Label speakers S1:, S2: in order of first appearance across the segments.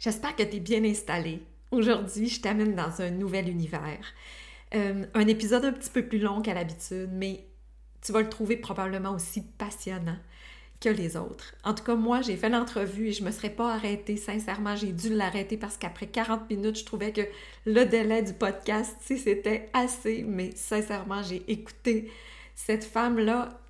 S1: J'espère que tu es bien installé. Aujourd'hui, je t'amène dans un nouvel univers. Euh, un épisode un petit peu plus long qu'à l'habitude, mais tu vas le trouver probablement aussi passionnant que les autres. En tout cas, moi, j'ai fait l'entrevue et je me serais pas arrêtée. Sincèrement, j'ai dû l'arrêter parce qu'après 40 minutes, je trouvais que le délai du podcast, c'était assez. Mais sincèrement, j'ai écouté cette femme-là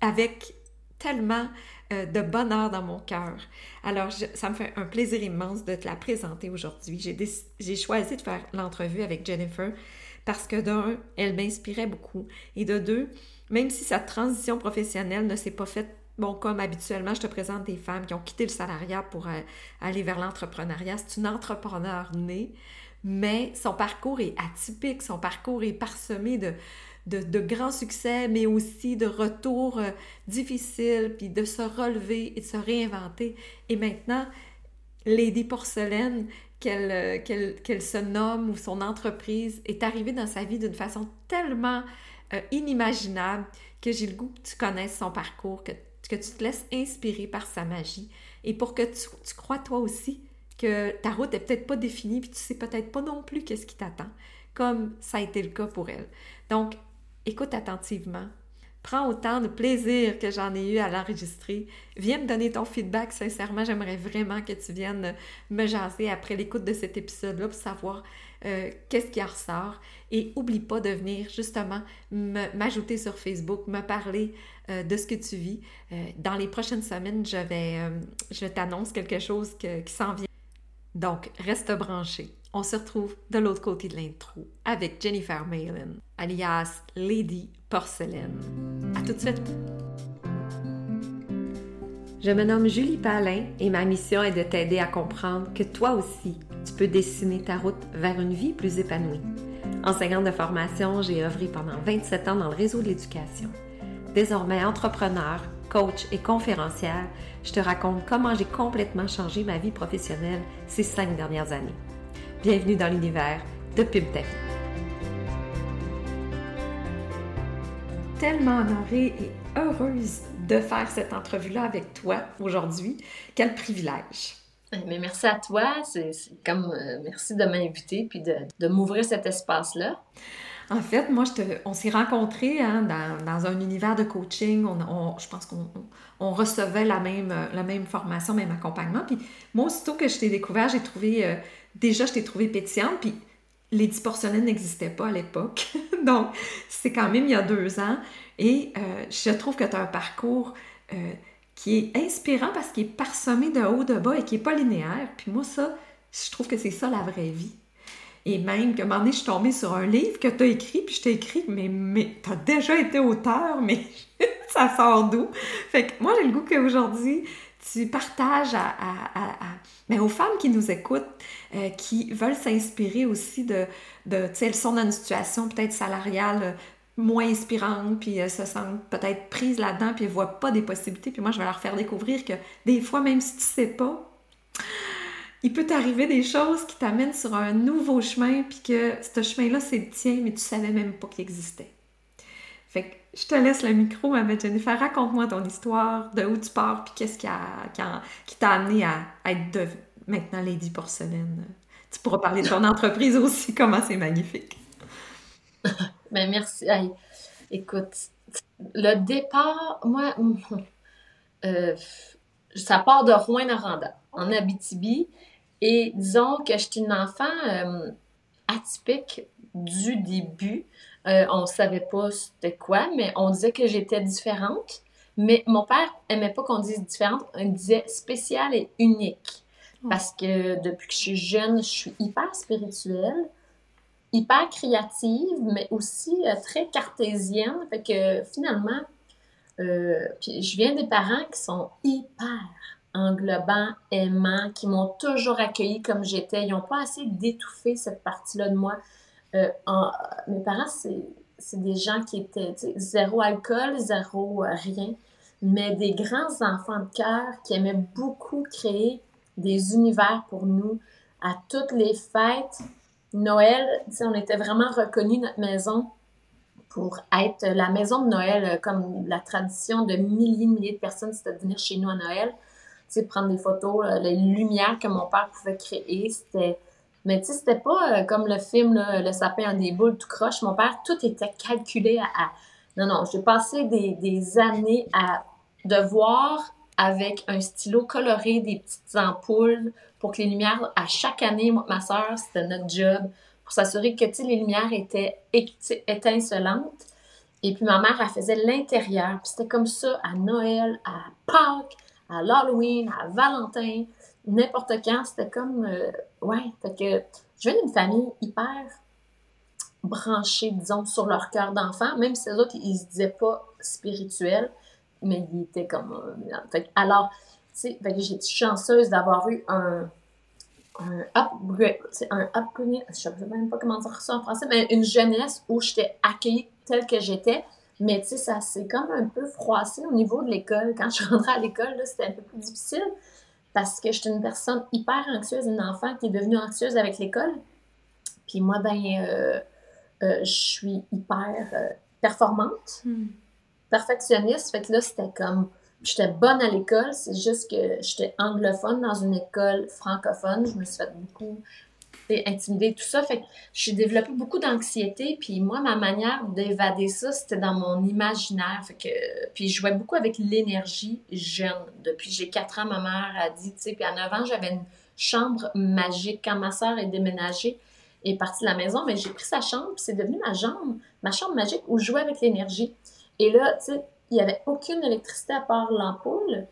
S1: avec tellement euh, de bonheur dans mon cœur. Alors, ça me fait un plaisir immense de te la présenter aujourd'hui. J'ai choisi de faire l'entrevue avec Jennifer parce que d'un, elle m'inspirait beaucoup et de deux, même si sa transition professionnelle ne s'est pas faite Bon, comme habituellement, je te présente des femmes qui ont quitté le salariat pour euh, aller vers l'entrepreneuriat. C'est une entrepreneur née, mais son parcours est atypique, son parcours est parsemé de, de, grands succès, mais aussi de retours euh, difficiles, puis de se relever et de se réinventer. Et maintenant, Lady Porcelaine, euh, qu'elle se nomme ou son entreprise, est arrivée dans sa vie d'une façon tellement euh, inimaginable que j'ai le goût que tu connaisses son parcours, que, que tu te laisses inspirer par sa magie et pour que tu, tu crois toi aussi que ta route est peut-être pas définie, puis tu sais peut-être pas non plus qu'est-ce qui t'attend, comme ça a été le cas pour elle. Donc, écoute attentivement. Prends autant de plaisir que j'en ai eu à l'enregistrer. Viens me donner ton feedback. Sincèrement, j'aimerais vraiment que tu viennes me jaser après l'écoute de cet épisode-là pour savoir euh, qu'est-ce qui en ressort. Et oublie pas de venir justement m'ajouter sur Facebook, me parler euh, de ce que tu vis. Euh, dans les prochaines semaines, je vais, je t'annonce quelque chose qui s'en vient. Donc, reste branché. On se retrouve de l'autre côté de l'intro avec Jennifer Malin, alias Lady Porcelaine. À tout de suite! Je me nomme Julie Palin et ma mission est de t'aider à comprendre que toi aussi, tu peux dessiner ta route vers une vie plus épanouie. Enseignante de formation, j'ai œuvré pendant 27 ans dans le réseau de l'éducation. Désormais entrepreneur, coach et conférencière, je te raconte comment j'ai complètement changé ma vie professionnelle ces cinq dernières années. Bienvenue dans l'univers de Pub Tellement honorée et heureuse de faire cette entrevue-là avec toi aujourd'hui. Quel privilège!
S2: Mais merci à toi. C'est comme euh, merci de m'inviter puis de, de m'ouvrir cet espace-là.
S1: En fait, moi, je te, on s'est rencontrés hein, dans, dans, un univers de coaching. On, je pense qu'on on recevait la même, la même formation, même accompagnement. Puis moi, aussitôt que je t'ai découvert, j'ai trouvé euh, déjà, je t'ai trouvé pétillante, puis les porcelaines n'existaient pas à l'époque. Donc, c'est quand même il y a deux ans. Et euh, je trouve que tu as un parcours euh, qui est inspirant parce qu'il est parsemé de haut, de bas et qui n'est pas linéaire. Puis moi, ça, je trouve que c'est ça la vraie vie. Et même qu'à un moment donné, je suis tombée sur un livre que tu as écrit, puis je t'ai écrit, mais, mais tu as déjà été auteur, mais ça sort d'où? Fait que moi, j'ai le goût qu'aujourd'hui, tu partages à, aux femmes qui nous écoutent, euh, qui veulent s'inspirer aussi de, tu sais, elles sont dans une situation peut-être salariale euh, moins inspirante, puis elles se sentent peut-être prises là-dedans, puis elles voient pas des possibilités. Puis moi, je vais leur faire découvrir que des fois, même si tu sais pas, il peut t'arriver des choses qui t'amènent sur un nouveau chemin, puis que ce chemin-là, c'est le tien, mais tu savais même pas qu'il existait. Je te laisse le micro, ma Jennifer. Raconte-moi ton histoire, de où tu pars, puis qu'est-ce qui, qui, t'a amené à, être de, maintenant Lady Porcelaine. Tu pourras parler de ton entreprise aussi, comment c'est magnifique.
S2: ben merci. écoute, le départ, moi, euh, ça part de Rouen-Noranda, en Abitibi. Et disons que j'étais une enfant euh, atypique du début. Euh, on ne savait pas c'était quoi, mais on disait que j'étais différente. Mais mon père aimait pas qu'on dise différente, il disait spéciale et unique. Oh. Parce que depuis que je suis jeune, je suis hyper spirituelle, hyper créative, mais aussi euh, très cartésienne. Fait que finalement, euh, puis je viens des parents qui sont hyper englobants, aimants, qui m'ont toujours accueillie comme j'étais. Ils n'ont pas assez d'étouffer cette partie-là de moi. Euh, mes parents, c'est des gens qui étaient zéro alcool, zéro euh, rien, mais des grands enfants de cœur qui aimaient beaucoup créer des univers pour nous à toutes les fêtes. Noël, on était vraiment reconnus, notre maison, pour être la maison de Noël, euh, comme la tradition de milliers de milliers de personnes, c'était de venir chez nous à Noël. prendre des photos, les lumières que mon père pouvait créer, c'était... Mais tu sais, c'était pas euh, comme le film, Le sapin en des boules tout croche. Mon père, tout était calculé à... Non, non, j'ai passé des, des années à devoir, avec un stylo coloré, des petites ampoules, pour que les lumières, à chaque année, ma soeur, c'était notre job, pour s'assurer que, les lumières étaient étincelantes. Et puis ma mère, elle faisait l'intérieur. Puis c'était comme ça à Noël, à Pâques, à l'Halloween, à Valentin, n'importe quand. C'était comme. Euh, ouais, fait que je viens d'une famille hyper branchée, disons, sur leur cœur d'enfant, même si les autres, ils se disaient pas spirituels, mais ils étaient comme. Euh, fait, alors, tu sais, j'ai chanceuse d'avoir eu un. Un upgrade, un upgrade, je sais même pas comment dire ça en français, mais une jeunesse où j'étais accueillie telle que j'étais. Mais tu sais, ça s'est comme un peu froissé au niveau de l'école. Quand je rentrais à l'école, c'était un peu plus difficile parce que j'étais une personne hyper anxieuse, une enfant qui est devenue anxieuse avec l'école. Puis moi, ben, euh, euh, je suis hyper euh, performante, hmm. perfectionniste. Fait que là, c'était comme, j'étais bonne à l'école, c'est juste que j'étais anglophone dans une école francophone. Je me suis fait beaucoup intimidée, tout ça. Fait que j'ai développé beaucoup d'anxiété. Puis moi, ma manière d'évader ça, c'était dans mon imaginaire. Que, puis je jouais beaucoup avec l'énergie jeune. Depuis j'ai 4 ans, ma mère a dit, tu sais, puis à 9 ans, j'avais une chambre magique. Quand ma soeur est déménagée, est partie de la maison, mais j'ai pris sa chambre, c'est devenu ma chambre, ma chambre magique où je jouais avec l'énergie. Et là, tu sais, il n'y avait aucune électricité à part l'ampoule,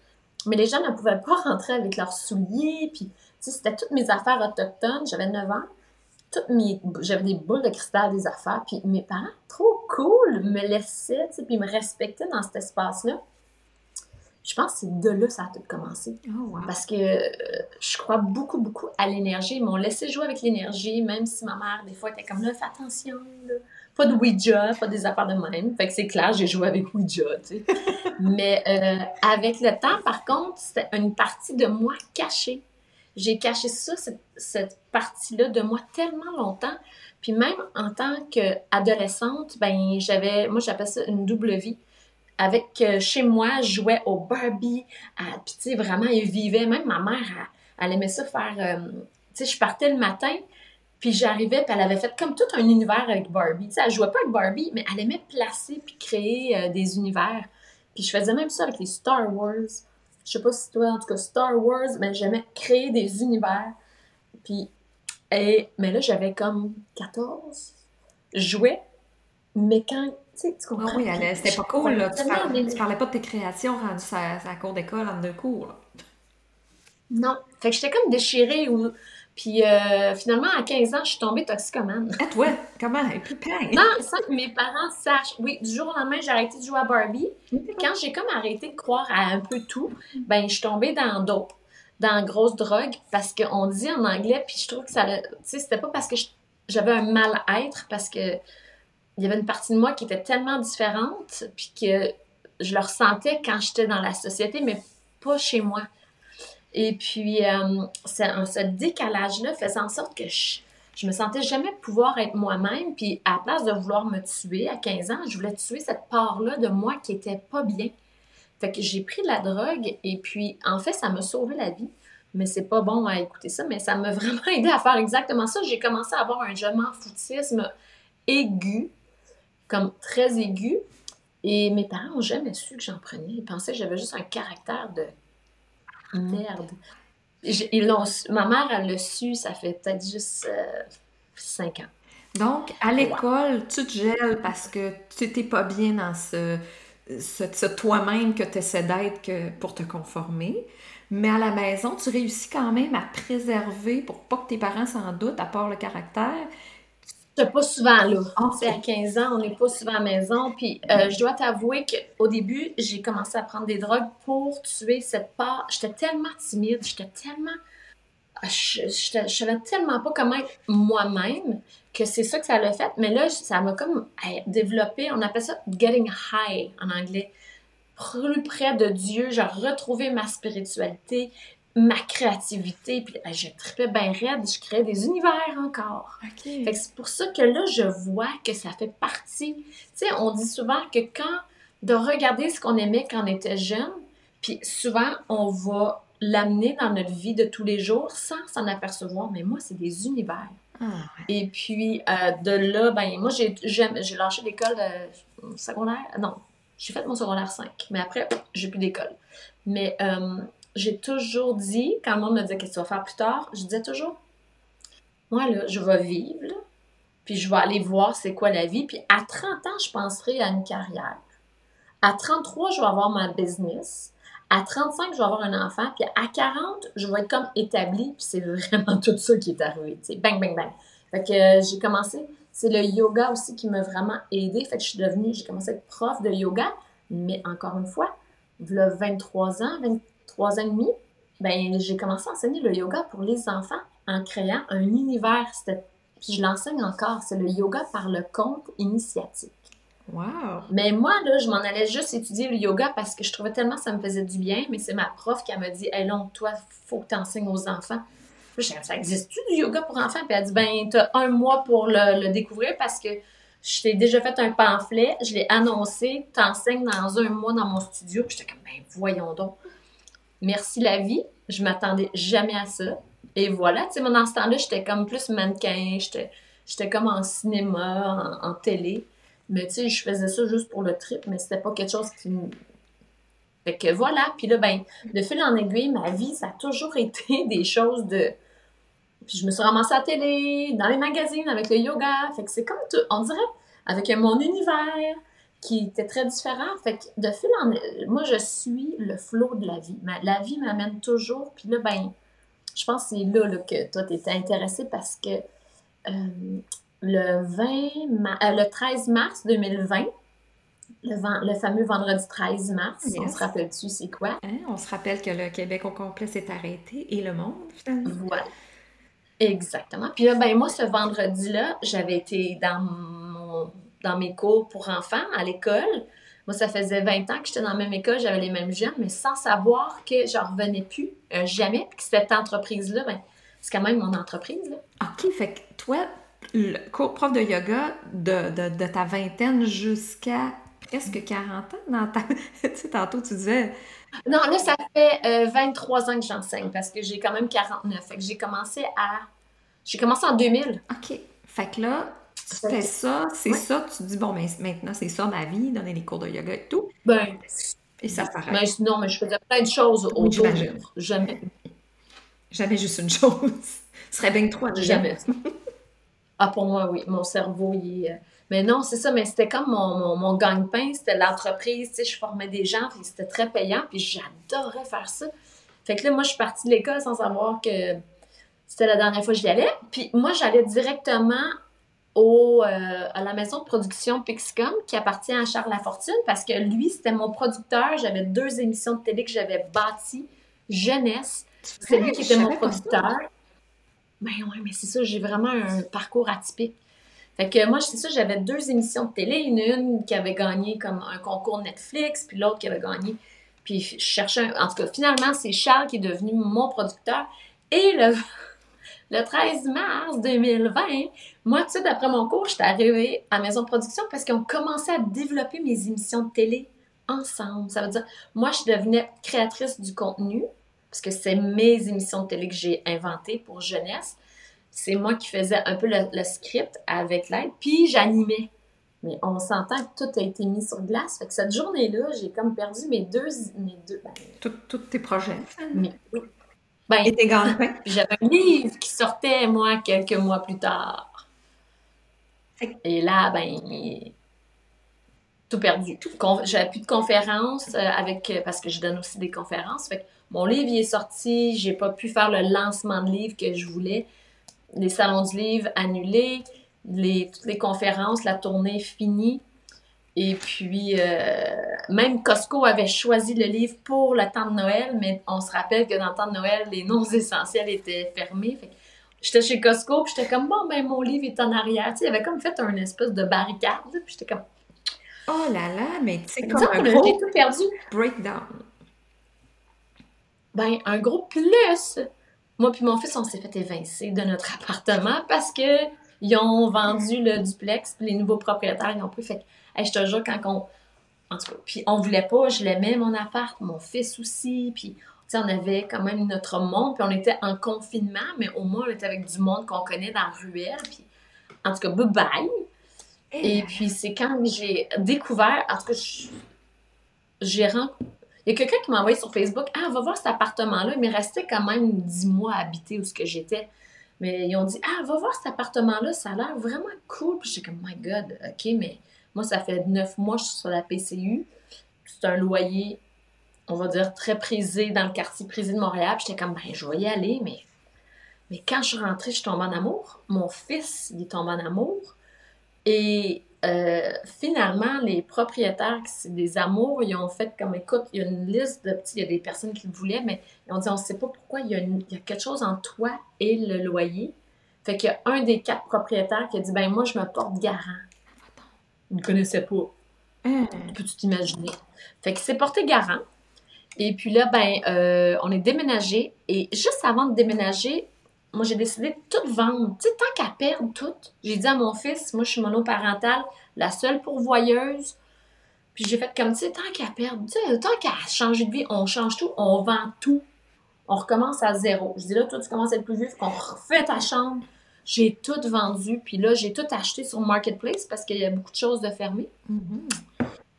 S2: mais les gens ne pouvaient pas rentrer avec leurs souliers, puis c'était toutes mes affaires autochtones. J'avais 9 ans. Toutes mes, j'avais des boules de cristal des affaires. Puis mes parents, trop cool, me laissaient, puis me respectaient dans cet espace-là. Je pense que c'est de là que ça a tout commencé. Oh, Parce que euh, je crois beaucoup, beaucoup à l'énergie. Ils m'ont laissé jouer avec l'énergie, même si ma mère, des fois, était comme là, fais attention, Pas de Ouija, pas des affaires de même. Fait que c'est clair, j'ai joué avec Ouija, tu sais. Mais euh, avec le temps, par contre, c'était une partie de moi cachée j'ai caché ça, cette, partie-là de moi tellement longtemps. Puis même en tant qu'adolescente, ben j'avais, moi j'appelle ça une double vie. Avec euh, chez moi, je jouais au Barbie, puis tu sais, vraiment, elle vivait. Même ma mère, elle, aimait ça faire. Euh, tu sais, je partais le matin, puis j'arrivais, puis elle avait fait comme tout un univers avec Barbie. Tu sais, elle jouait pas avec Barbie, mais elle aimait placer puis créer euh, des univers. Puis je faisais même ça avec les Star Wars. Je sais pas si toi, en tout cas, Star Wars, mais j'aimais créer des univers. Puis, et, mais là, j'avais comme 14. Je jouais, mais quand. Tu sais, tu comprends?
S1: Ah oui, c'était pas cool, là. Tu parlais, parlais, pas de tes créations rendues à, la cour d'école en deux cours, là.
S2: Non. Fait que j'étais comme déchirée ou puis euh, finalement, à 15 ans, je suis tombée toxicomane.
S1: Ah, toi, comment? Plein.
S2: Non, sans que mes parents sachent. Oui, du jour au lendemain, j'ai arrêté de jouer à Barbie. Quand j'ai comme arrêté de croire à un peu tout, ben, je suis tombée dans d'autres, dans grosse drogue, parce qu'on dit en anglais, puis je trouve que ça. Tu sais, c'était pas parce que j'avais un mal-être, parce que il y avait une partie de moi qui était tellement différente, puis que je le ressentais quand j'étais dans la société, mais pas chez moi. Et puis, euh, ce décalage-là faisait en sorte que je, je me sentais jamais pouvoir être moi-même. Puis, à la place de vouloir me tuer à 15 ans, je voulais tuer cette part-là de moi qui était pas bien. Fait que j'ai pris de la drogue et puis, en fait, ça m'a sauvé la vie. Mais c'est pas bon à écouter ça, mais ça m'a vraiment aidé à faire exactement ça. J'ai commencé à avoir un je m'en foutisme aigu, comme très aigu. Et mes parents n'ont jamais su que j'en prenais. Ils pensaient que j'avais juste un caractère de Merde. Ils l'ont Ma mère, elle l'a su, ça fait peut-être juste euh, cinq ans.
S1: Donc, à l'école, tu te gèles parce que tu n'étais pas bien dans ce, ce, toi-même que tu essaies d'être pour te conformer. Mais à la maison, tu réussis quand même à préserver pour pas que tes parents s'en doutent, à part le caractère,
S2: pas souvent là. C'est à 15 ans, on n'est pas souvent à la maison. Puis euh, je dois t'avouer qu'au début, j'ai commencé à prendre des drogues pour tuer cette part. J'étais tellement timide, j'étais tellement. Je, je, savais tellement pas comment être moi-même que c'est ça que ça l'a fait. Mais là, ça m'a comme développé, on appelle ça getting high en anglais. Plus près de Dieu, j'ai retrouvé ma spiritualité, ma créativité. Puis je tripais bien raide, je créais des univers encore. c'est pour ça que là, je vois que ça fait partie. Tu sais, on dit souvent que quand de regarder ce qu'on aimait quand on était jeune, puis souvent on va l'amener dans notre vie de tous les jours sans s'en apercevoir. Mais moi, c'est des univers.
S1: Ah,
S2: Et puis, euh, de là, ben, moi, j'ai j'ai lâché l'école euh, secondaire. Non, j'ai fait mon secondaire 5. Mais après, j'ai plus d'école. Mais euh, j'ai toujours dit, quand le monde me disait qu'est-ce que tu vas faire plus tard, je disais toujours, moi, là, je vais vivre, puis je vais aller voir c'est quoi la vie. Puis à 30 ans, je penserai à une carrière. À 33, je vais avoir ma business. À 35, je vais avoir un enfant. Puis à 40, je vais être comme établie. Puis c'est vraiment tout ça qui est arrivé. Bang, bang, bang. Fait que euh, j'ai commencé. C'est le yoga aussi qui m'a vraiment aidée. Fait que je suis devenue, j'ai commencé à être prof de yoga. Mais encore une fois, le 23 ans, 23 ans et demi, ben, j'ai commencé à enseigner le yoga pour les enfants en créant un univers. Puis je l'enseigne encore. C'est le yoga par le compte initiatique.
S1: Wow!
S2: Mais moi, là, je m'en allais juste étudier le yoga parce que je trouvais tellement que ça me faisait du bien. Mais c'est ma prof qui m'a dit Hey, non, toi, faut que tu enseignes aux enfants. Puis je ça existe-tu du yoga pour enfants? Puis elle a dit Ben, t'as un mois pour le, le découvrir parce que je t'ai déjà fait un pamphlet, je l'ai annoncé, t'enseignes dans un mois dans mon studio. Puis j'étais comme Ben, voyons donc. Merci la vie. Je m'attendais jamais à ça. Et voilà, tu sais, moi, dans ce temps-là, j'étais comme plus mannequin, j'étais comme en cinéma, en, en télé. Mais tu sais, je faisais ça juste pour le trip, mais c'était pas quelque chose qui me. Fait que voilà. Puis là, ben, de fil en aiguille, ma vie, ça a toujours été des choses de. Puis je me suis ramassée à la télé, dans les magazines, avec le yoga. Fait que c'est comme tout. On dirait, avec mon univers qui était très différent. Fait que de fil en moi, je suis le flot de la vie. La vie m'amène toujours. Puis là, ben, je pense que c'est là, là, que toi, tu étais intéressée parce que euh, le 20 ma- euh, le 13 mars 2020, le, le fameux vendredi 13 mars,
S1: Yes.
S2: on se rappelle-tu c'est quoi?
S1: Hein, On se rappelle que le Québec au complet s'est arrêté et le monde, finalement.
S2: Voilà. Exactement. Puis là, ben moi, ce vendredi-là, j'avais été dans, mon, dans mes cours pour enfants à l'école. Moi, ça faisait 20 ans que j'étais dans la même école, j'avais les mêmes jeunes, mais sans savoir que j'en revenais plus euh, jamais, puis que cette entreprise-là, ben, c'est quand même mon entreprise. Là.
S1: OK, fait que toi, le cours prof de yoga de, de, de ta vingtaine jusqu'à presque 40 ans dans ta... tu sais, tantôt, tu disais...
S2: Non, là, ça fait euh, 23 ans que j'enseigne parce que j'ai quand même 49. Fait que j'ai commencé à. J'ai commencé en 2000.
S1: OK, fait que là,
S2: que-
S1: ça, c'est
S2: Ouais.
S1: ça, tu te dis, bon, ben, maintenant, c'est ça ma vie, donner les cours de yoga et tout,
S2: Ben,
S1: et ça s'arrête.
S2: mais non, mais je faisais plein de choses autour. Jamais.
S1: Jamais juste une chose. Ce serait bien trop,
S2: Jamais. Ah, pour moi, oui. Mon cerveau, il est. euh, Mais non, c'est ça, mais c'était comme mon, mon, mon gagne-pain, c'était l'entreprise, tu sais, je formais des gens, puis c'était très payant, puis j'adorais faire ça. Fait que là, moi, je suis partie de l'école sans savoir que c'était la dernière fois que j'y allais. Puis moi, j'allais directement au, euh, à la maison de production Pixcom, qui appartient à Charles Lafortune, parce que lui, c'était mon producteur. J'avais deux émissions de télé que j'avais bâties, jeunesse. C'est lui qui était mon producteur. Ben ouais, mais c'est ça, j'ai vraiment un parcours atypique. Fait que moi, c'est ça, j'avais deux émissions de télé, une, une qui avait gagné comme un concours Netflix, puis l'autre qui avait gagné. Puis je cherchais, un- en tout cas, finalement, c'est Charles qui est devenu mon producteur. Et le, le 13 mars 2020, moi, tout de suite après mon cours, j'étais arrivée à Maison de Production parce qu'on commençait à développer mes émissions de télé ensemble. Ça veut dire, moi, je devenais créatrice du contenu parce que c'est mes émissions de télé que j'ai inventées pour jeunesse. C'est moi qui faisais un peu le, le script avec l'aide, puis j'animais. Mais on s'entend que tout a été mis sur glace. Fait que cette journée-là, j'ai comme perdu mes deux. Mes deux ben,
S1: Tous tes projets.
S2: Ben,
S1: Et
S2: j'avais un livre qui sortait, moi, quelques mois plus tard. Et là, ben, tout perdu. J'avais plus de conférences euh, avec, euh, parce que je donne aussi des conférences. Fait que mon livre, il est sorti. J'ai pas pu faire le lancement de livre que je voulais. Les salons du livre annulés. Les, toutes les conférences, la tournée finie. Et puis, euh, même Costco avait choisi le livre pour le temps de Noël, mais on se rappelle que dans le temps de Noël, les noms essentiels étaient fermés. J'étais chez Costco, puis j'étais comme, bon, ben, mon livre est en arrière. Tu sais, il avait comme fait un espèce de barricade, puis j'étais comme,
S1: Oh là là, mais tu sais,
S2: Fait que
S1: comme un gros
S2: tout perdu.
S1: breakdown.
S2: Ben, un gros plus. Moi puis mon fils, on s'est fait évincer de notre appartement parce que ils ont vendu le duplex, puis les nouveaux propriétaires, ils ont pris. Fait hey, je te jure, quand on. En tout cas, puis on voulait pas, je l'aimais, mon appart, mon fils aussi, puis sais, on avait quand même notre monde, puis on était en confinement, mais au moins on était avec du monde qu'on connaît dans la ruelle. Puis, en tout cas, bye bye. Et puis, c'est quand j'ai découvert, en tout cas, je- j'ai rencontré. Il y a quelqu'un qui m'a envoyé sur Facebook Ah, va voir cet appartement-là. Il m'est resté quand même 10 mois à habiter où ce que j'étais. Mais ils ont dit Ah, va voir cet appartement-là, ça a l'air vraiment cool. Puis j'étais comme My God, OK, mais moi, ça fait 9 mois que je suis sur la PCU. C'est un loyer, on va dire, très prisé dans le quartier prisé de Montréal. J'étais comme Ben, je vais y aller, mais. Mais quand je suis rentrée, je suis tombée en amour. Mon fils, il est tombé en amour. Et euh, finalement, les propriétaires, des amours, ils ont fait comme écoute, il y a une liste de petits, il y a des personnes qui le voulaient, mais ils ont dit on ne sait pas pourquoi, il y, a quelque chose entre toi et le loyer. Fait qu'il y a un des quatre propriétaires qui a dit ben moi, je me porte garant. Il ne connaissait pas.
S1: Hein?
S2: Peux-tu t'imaginer? Fait qu'il s'est porté garant. Et puis là, ben, euh, on est déménagé. Et juste avant de déménager, moi, j'ai décidé de tout vendre. Tu sais, tant qu'à perdre tout, j'ai dit à mon fils, moi, je suis monoparentale, la seule pourvoyeuse. Puis j'ai fait comme, tu sais, tant qu'à perdre, tu sais, tant qu'à changer de vie, on change tout, on vend tout. On recommence à zéro. Je dis là, toi, tu commences à être plus vieux, qu'on refait ta chambre. J'ai tout vendu, puis là, j'ai tout acheté sur Marketplace parce qu'il y a beaucoup de choses de fermées.
S1: Mhm.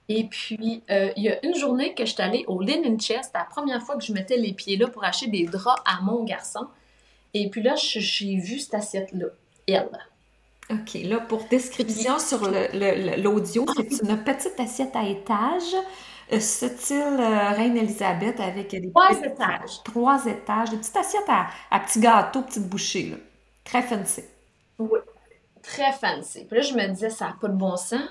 S2: Et puis, euh, il y a une journée que je suis allée au Linen Chest, c'était la première fois que je mettais les pieds là pour acheter des draps à mon garçon. Et puis là, j'ai vu cette assiette-là, elle.
S1: OK, là, pour description sur l'audio, c'est une petite assiette à étage, euh, style euh, Reine Elisabeth avec des
S2: Trois étages.
S1: Trois étages, des petites assiettes à, à petits gâteaux, petites bouchées, là. Très fancy.
S2: Oui. Très fancy. Puis là, je me disais, ça n'a pas de bon sens.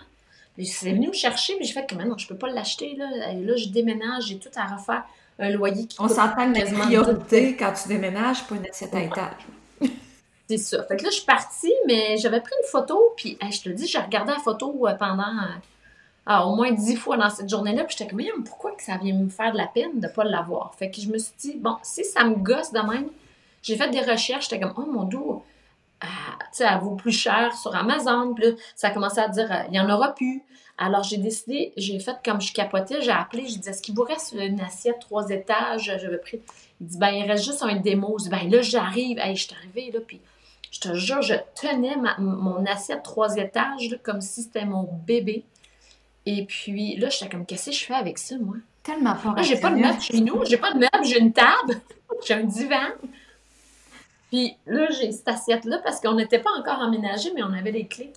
S2: Puis c'est venu me chercher, puis j'ai fait que non, je peux pas l'acheter. Là. Là, je déménage, j'ai tout à refaire. Un loyer qui
S1: On s'entend que la priorité quand tu déménages, pas une assiette à étage.
S2: C'est ça. Fait que là, je suis partie, mais j'avais pris une photo, puis hey, je te le dis, j'ai regardé la photo euh, pendant euh, ah, au moins dix fois dans cette journée-là, puis j'étais comme, Mais pourquoi que ça vient me faire de la peine de ne pas l'avoir? Fait que je me suis dit, bon, si ça me gosse de même, j'ai fait des recherches, j'étais comme, oh mon dieu, ah, tu sais, elle vaut plus cher sur Amazon, puis là, ça a commencé à dire, euh, il n'y en aura plus. Alors, j'ai décidé, j'ai fait comme je capotais, j'ai appelé, j'ai dit, est-ce qu'il vous reste une assiette trois étages? J'avais pris. Il dit, ben, il reste juste un démo. Je dis, ben, là, j'arrive. Hey, je suis arrivée, là, puis je te jure, je tenais ma- mon assiette trois étages, là, comme si c'était mon bébé. Et puis, là, j'étais comme, qu'est-ce que je fais avec ça, moi?
S1: Tellement pas
S2: Là, j'ai pas de meubles chez nous, j'ai pas de meubles, j'ai une table, j'ai un divan. Puis là, j'ai cette assiette-là parce qu'on n'était pas encore emménagé, mais on avait les clés.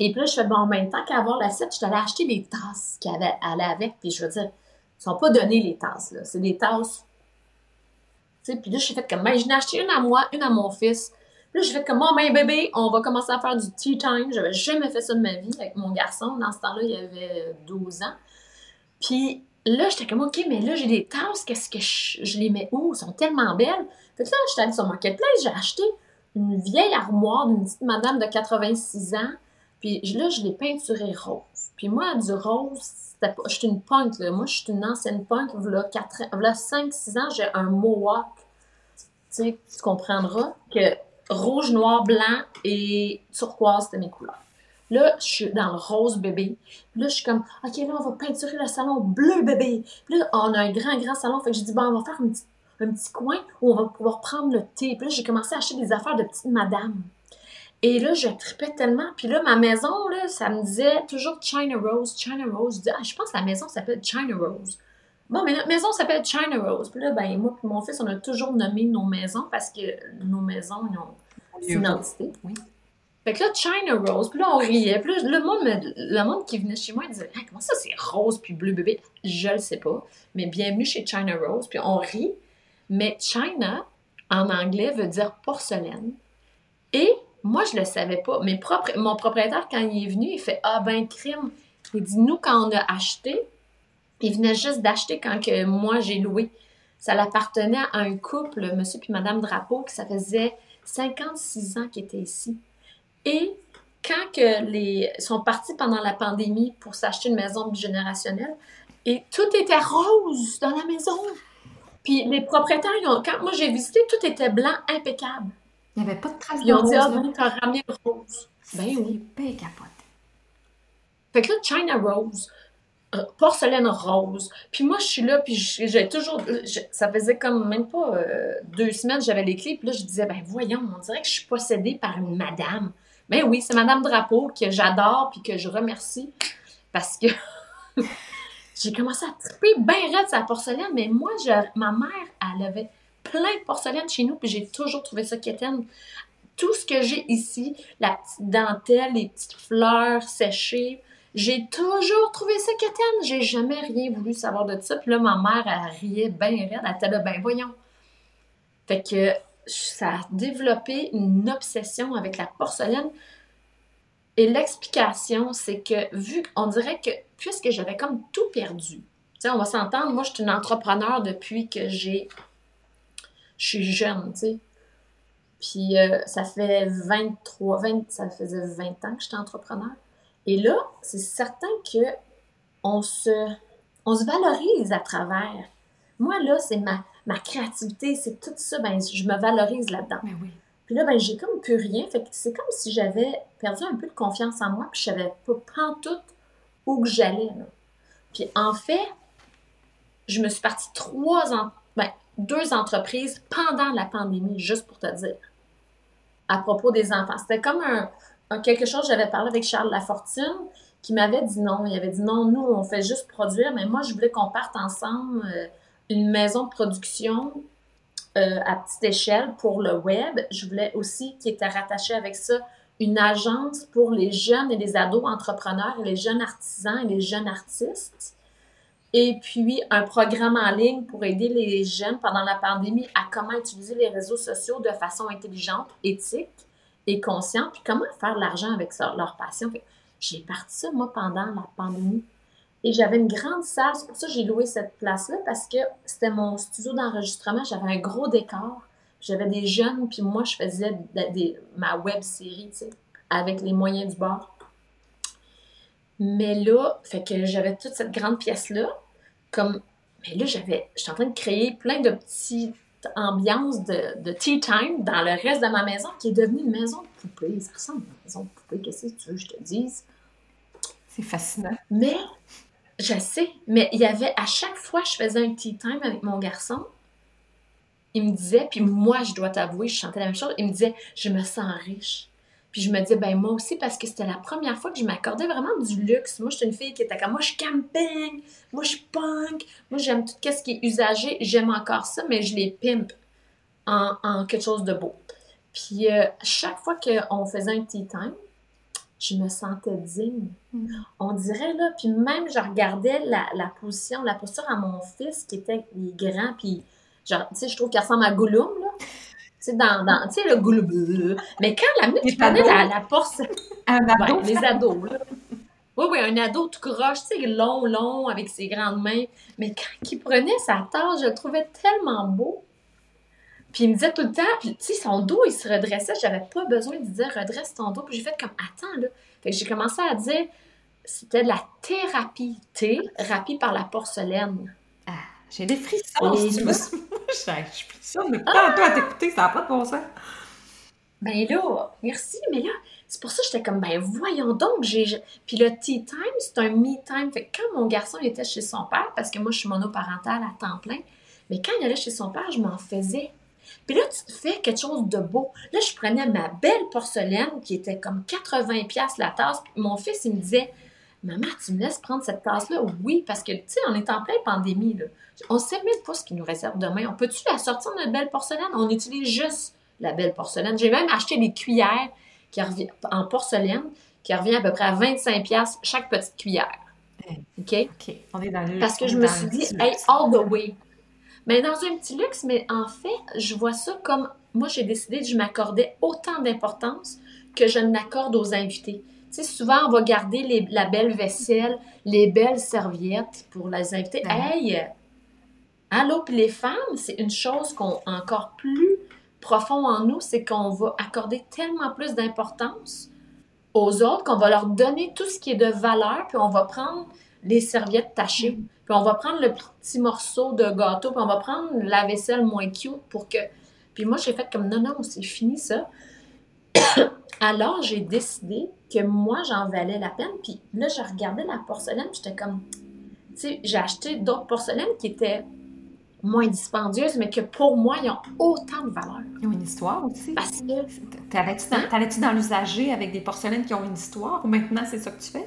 S2: Et puis là, je fais, bon, en même temps qu'à avoir l'assiette, je suis allée acheter des tasses qui allaient, allaient avec. Puis je veux dire, ils sont pas données, les tasses, là. C'est des tasses. Tu sais, puis là, j'ai fait comme, ben, j'en ai acheté une à moi, une à mon fils. Puis là, j'ai fait comme, bon, ben, bébé, on va commencer à faire du tea time. J'avais jamais fait ça de ma vie avec mon garçon. Dans ce temps-là, il avait 12 ans. Puis là, j'étais comme, OK, mais là, j'ai des tasses, qu'est-ce que je, je les mets où? Elles sont tellement belles. Fait que là, j'étais allée sur Marketplace, j'ai acheté une vieille armoire d'une petite madame de 86 ans. Puis là, je l'ai peinturée rose. Puis moi, du rose, c'était pas. Je suis une punk, là. Moi, je suis une ancienne punk. Voilà, 5-6 ans, j'ai un mohawk. Tu sais, tu comprendras que rouge, noir, blanc et turquoise, c'était mes couleurs. Là, je suis dans le rose bébé. Puis là, je suis comme, OK, là, on va peinturer le salon bleu bébé. Puis là, on a un grand, grand salon. Fait que j'ai dit, bon, on va faire un petit, un petit coin où on va pouvoir prendre le thé. Puis là, j'ai commencé à acheter des affaires de petite madame. Et là, je tripais tellement. Puis là, ma maison, là, ça me disait toujours China Rose, China Rose. Je dis, ah, je pense que la maison s'appelle China Rose. Bon, mais notre maison s'appelle China Rose. Puis là, ben, moi et mon fils, on a toujours nommé nos maisons parce que nos maisons, ils ont une entité.
S1: Oui.
S2: Fait que là, China Rose, puis là, on riait. Puis là, le monde, me- le monde qui venait chez moi, il disait Ah, Comment ça, c'est rose puis bleu bébé? Je le sais pas. Mais bienvenue chez China Rose. Puis on rit. Mais China, en anglais, veut dire porcelaine. Et moi, je le savais pas. Mais propre- mon propriétaire, quand il est venu, il fait Ah, ben, crime. Il dit Nous, quand on a acheté, il venait juste d'acheter quand que moi, j'ai loué. Ça appartenait à un couple, monsieur puis madame Drapeau, qui ça faisait 56 ans qu'ils étaient ici. Et quand que les sont partis pendant la pandémie pour s'acheter une maison bigénérationnelle, et tout était rose dans la maison. Puis les propriétaires, ils ont- quand moi j'ai visité, tout était blanc, impeccable.
S1: Il n'y avait pas de traces
S2: Ils
S1: de
S2: ont dit, ah, ben, t'as ramené le rose. Ben oui.
S1: Bien capoté.
S2: Fait que là, China Rose, porcelaine rose. Puis moi, je suis là, puis j'ai toujours. ça faisait comme même pas euh, deux semaines, j'avais les clés, puis là, je disais, ben voyons, on dirait que je suis possédée par une madame. Ben oui, c'est Madame Drapeau que j'adore, puis que je remercie, parce que j'ai commencé à triper bien raide sa porcelaine, mais moi, ma mère, elle avait plein de porcelaine chez nous, puis j'ai toujours trouvé ça quétaine. Tout ce que j'ai ici, la petite dentelle, les petites fleurs séchées, j'ai toujours trouvé ça quétaine. J'ai jamais rien voulu savoir de ça. Puis là, ma mère, elle riait bien raide. Elle était là, ben voyons. Fait que ça a développé une obsession avec la porcelaine. Et l'explication, c'est que vu, on dirait que puisque j'avais comme tout perdu, on va s'entendre, moi, je suis une entrepreneur depuis que j'ai. Je suis jeune, tu sais. Puis euh, ça fait 23, 20, ça faisait 20 ans que j'étais entrepreneur. Et là, c'est certain que on se, on se valorise à travers. Moi, là, c'est ma, ma créativité, c'est tout ça, ben, je me valorise là-dedans.
S1: Oui.
S2: Puis là, ben, j'ai comme plus rien. Fait que c'est comme si j'avais perdu un peu de confiance en moi, puis je savais pas tout où que j'allais. Puis en fait, je me suis partie trois ans, ben, deux entreprises pendant la pandémie, juste pour te dire, à propos des enfants. C'était comme un, quelque chose, j'avais parlé avec Charles Lafortune, qui m'avait dit non. Il avait dit non, nous, on fait juste produire, mais moi, je voulais qu'on parte ensemble euh, une maison de production euh, à petite échelle pour le web. Je voulais aussi qu'il était rattaché avec ça une agence pour les jeunes et les ados entrepreneurs, les jeunes artisans et les jeunes artistes. Et puis, un programme en ligne pour aider les jeunes pendant la pandémie à comment utiliser les réseaux sociaux de façon intelligente, éthique et conscient, puis comment faire de l'argent avec leur passion. J'ai parti ça, moi, pendant la pandémie. Et j'avais une grande salle, c'est pour ça que j'ai loué cette place-là, parce que c'était mon studio d'enregistrement, j'avais un gros décor, j'avais des jeunes, puis moi, je faisais des, ma web série, tu sais, avec les moyens du bord. Mais là, fait que j'avais toute cette grande pièce-là, comme, mais là, j'avais, j'étais en train de créer plein de petits ambiance de, de, tea time dans le reste de ma maison qui est devenue une maison de poupée. Ça ressemble à une maison de poupée. Qu'est-ce que tu veux que je te dise?
S1: C'est fascinant.
S2: Mais, je sais, mais il y avait, à chaque fois que je faisais un tea time avec mon garçon, il me disait, puis moi, je dois t'avouer, je chantais la même chose, il me disait, je me sens riche. Puis je me disais, ben moi aussi, parce que c'était la première fois que je m'accordais vraiment du luxe. Moi, j'étais une fille qui était comme, moi, je camping, moi, je punk, moi, j'aime tout ce qui est usagé, j'aime encore ça, mais je les pimpe en, quelque chose de beau. Puis euh, chaque fois qu'on faisait un tea time, je me sentais digne. Mm. On dirait, là, puis même, je regardais la, la, position, la posture à mon fils qui était grand, puis genre, tu sais, je trouve qu'il ressemble à Gollum, là sais, dans, dans tu sais, le. Mais quand la minute, tu prenais la, la porce.
S1: Un ado.
S2: les ados, là. Oui, oui, un ado tout croche, tu sais, long, long, avec ses grandes mains. Mais quand il prenait sa tâche, je le trouvais tellement beau. Puis il me disait tout le temps, puis tu sais, son dos, il se redressait. J'avais pas besoin de dire redresse ton dos. Puis j'ai fait comme, attends, là. Fait que j'ai commencé à dire, c'était de la thérapie. Thérapie par la porcelaine.
S1: Ah, j'ai des frissons. Je suis ça, mais pas toi à t'écouter, ça n'a pas de bon sens.
S2: Ben là, merci, mais là, c'est pour ça que j'étais comme, ben voyons donc, j'ai. Puis le tea time, c'est un me time. Fait que quand mon garçon était chez son père, parce que moi, je suis monoparentale à temps plein, mais quand il allait chez son père, je m'en faisais. Puis là, tu fais quelque chose de beau. Là, je prenais ma belle porcelaine qui était comme 80$ la tasse. Puis mon fils, il me disait, Maman, tu me laisses prendre cette tasse-là? Oui, parce que, tu sais, on est en pleine pandémie, là. On sait même pas ce qui nous réserve demain. On peut-tu la sortir, notre belle porcelaine? On utilise juste la belle porcelaine. J'ai même acheté des cuillères qui en porcelaine qui revient à peu près à 25$ chaque petite cuillère. OK?
S1: OK. On est dans le
S2: Parce que je me suis dit, hey, all the way. Mais dans un petit luxe, mais en fait, je vois ça comme moi, j'ai décidé que je m'accordais autant d'importance que je n'accorde aux invités. Tu sais, souvent, on va garder la belle vaisselle, les belles serviettes pour les invités. Hey! Allô, puis les femmes, c'est une chose qu'on encore plus profond en nous, c'est qu'on va accorder tellement plus d'importance aux autres qu'on va leur donner tout ce qui est de valeur, puis on va prendre les serviettes tachées, puis on va prendre le petit morceau de gâteau, puis on va prendre la vaisselle moins cute pour que... Puis moi, j'ai fait comme, non, non, c'est fini ça. Alors, j'ai décidé que moi, j'en valais la peine. Puis là, je regardais la porcelaine, j'étais comme, tu sais, j'ai acheté d'autres porcelaines qui étaient moins dispendieuses, mais que pour moi, ils ont autant de valeur.
S1: Ils ont une histoire aussi.
S2: Parce que...
S1: T'allais-tu dans, t'allais-tu dans l'usager avec des porcelaines qui ont une histoire, ou maintenant c'est ça que tu fais?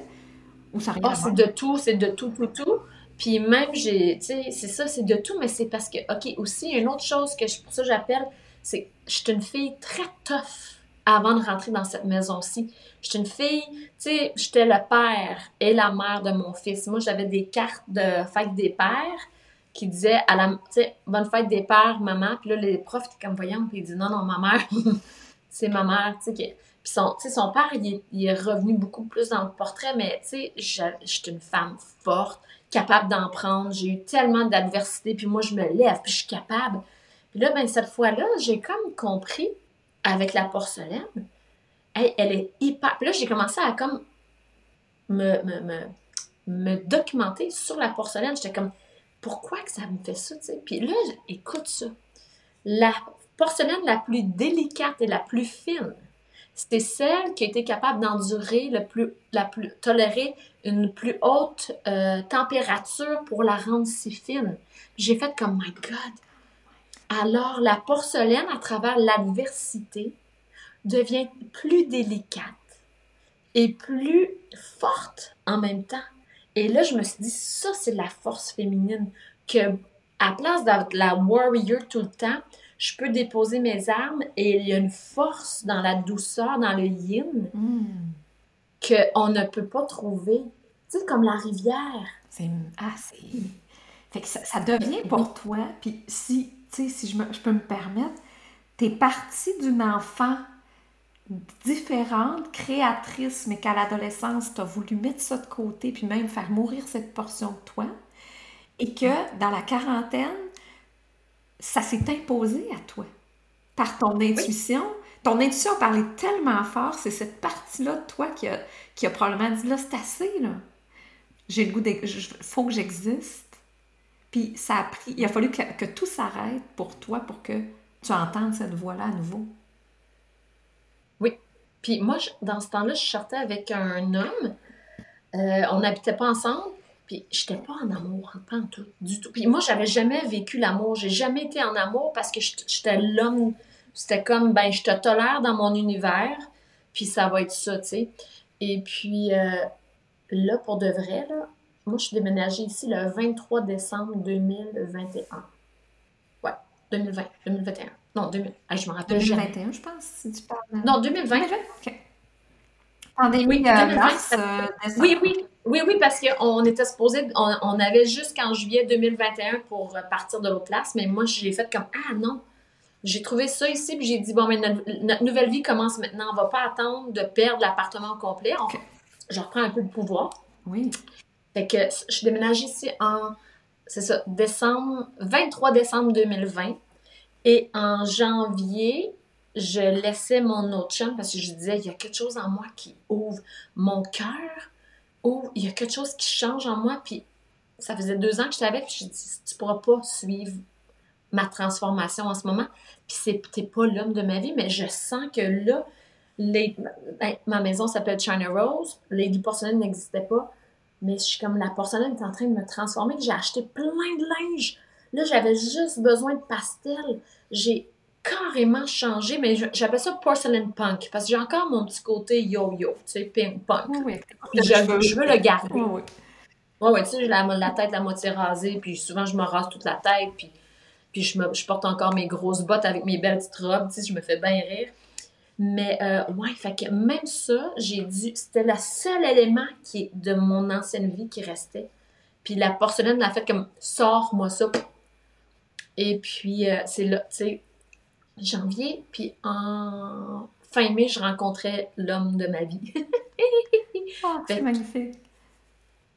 S1: Ou ça rien
S2: Ah, c'est de tout, c'est de tout, tout, tout. Puis même, j'ai, tu sais, c'est ça, c'est de tout, mais c'est parce que, OK, aussi, une autre chose que je, pour ça j'appelle, c'est que je suis une fille très tough avant de rentrer dans cette maison-ci. Je suis une fille, tu sais, j'étais le père et la mère de mon fils. Moi, j'avais des cartes de fête des pères qui disaient, à la, tu sais, bonne fête des pères, maman. Puis là, les profs étaient comme voyants, puis ils disent, non, non, ma mère, c'est ma mère, tu sais, qui- puis son, son père, il est, il est revenu beaucoup plus dans le portrait, mais tu sais, suis une femme forte, capable d'en prendre. J'ai eu tellement d'adversité, puis moi, je me lève, puis je suis capable. Puis là, ben, cette fois-là, j'ai comme compris, avec la porcelaine, hey, elle est hyper... Là, j'ai commencé à comme me, me, me, me documenter sur la porcelaine. J'étais comme, pourquoi que ça me fait ça? Puis là, écoute ça. La porcelaine la plus délicate et la plus fine, c'est celle qui été capable d'endurer le plus, la plus, tolérer une plus haute euh, température pour la rendre si fine. J'ai fait comme, my God. Alors, la porcelaine, à travers l'adversité, devient plus délicate et plus forte en même temps. Et là, je me suis dit, ça, c'est la force féminine. Que, à place d'être la warrior tout le temps, je peux déposer mes armes et il y a une force dans la douceur, dans le yin,
S1: Hmm.
S2: qu'on ne peut pas trouver. Tu sais, comme la rivière.
S1: C'est. Ah, c'est. Fait que ça, ça devient pour toi, puis si, tu sais, si je, me- je peux me permettre, t'es partie d'une enfant différente, créatrice, mais qu'à l'adolescence, t'as voulu mettre ça de côté, puis même faire mourir cette portion de toi, et que dans la quarantaine, ça s'est imposé à toi par ton intuition. Ton intuition a parlé tellement fort, c'est cette partie-là de toi qui a, qui a probablement dit là, c'est assez, là. J'ai le goût de. Il faut que j'existe. Puis ça a pris. Il a fallu que, que tout s'arrête pour toi pour que tu entendes cette voix-là à nouveau.
S2: Puis moi, dans ce temps-là, je sortais avec un homme. Euh, on n'habitait pas ensemble. Puis j'étais pas en amour, pas en tout, du tout. Puis moi, j'avais jamais vécu l'amour. J'ai jamais été en amour parce que j'étais j'étais l'homme. C'était comme, ben, je te tolère dans mon univers. Puis ça va être ça, tu sais. Et puis euh, là, pour de vrai, là, moi, je suis déménagée ici le 23 décembre 2021. Ouais, 2020, 2021. Non, 2000. Ah, je me rappelle jamais.
S1: 2021, je pense, si tu parles. de-
S2: Non, 2020.
S1: 2020, OK. Pandémie
S2: Oui,
S1: euh,
S2: 2020,
S1: mars,
S2: ça-
S1: euh, décembre.
S2: Oui, oui, oui, oui, parce qu'on était supposé, on, on avait jusqu'en juillet 2021 pour euh, partir de l'autre place, mais moi, j'ai fait comme, ah non, j'ai trouvé ça ici, puis j'ai dit, bon, mais notre, notre nouvelle vie commence maintenant, on va pas attendre de perdre l'appartement au complet, On- je reprends un peu de pouvoir.
S1: Oui.
S2: Fait que je déménage ici en, c'est ça, décembre, 23 décembre 2020, et en janvier, je laissais mon autre chum parce que je disais, il y a quelque chose en moi qui ouvre. Mon cœur, ouvre, il y a quelque chose qui change en moi, puis ça faisait deux ans que j'étais avec, puis je dis, tu pourras pas suivre ma transformation en ce moment, puis t'es pas l'homme de ma vie, mais je sens que là, les, ben, ma maison s'appelle China Rose, Lady Porcelaine n'existait pas, mais je suis comme la porcelaine est en train de me transformer, que j'ai acheté plein de linge. Là, j'avais juste besoin de pastels. J'ai carrément changé, mais j'appelle ça porcelain punk parce que j'ai encore mon petit côté yo-yo, tu sais, pink punk.
S1: Oui.
S2: Puis je, je veux le garder.
S1: Oui, oui.
S2: Ouais, ouais, tu sais, j'ai la, la tête la moitié rasée, puis souvent je me rase toute la tête, puis, puis je, me, je porte encore mes grosses bottes avec mes belles petites robes, tu sais, je me fais bien rire. Mais, euh, ouais, fait que même ça, j'ai dû. C'était le seul élément qui de mon ancienne vie qui restait. Puis la porcelaine l'a fait comme sors-moi ça. Et puis, euh, c'est là, tu sais, janvier, puis en fin mai, je rencontrais l'homme de ma vie.
S1: Ah, c'est magnifique.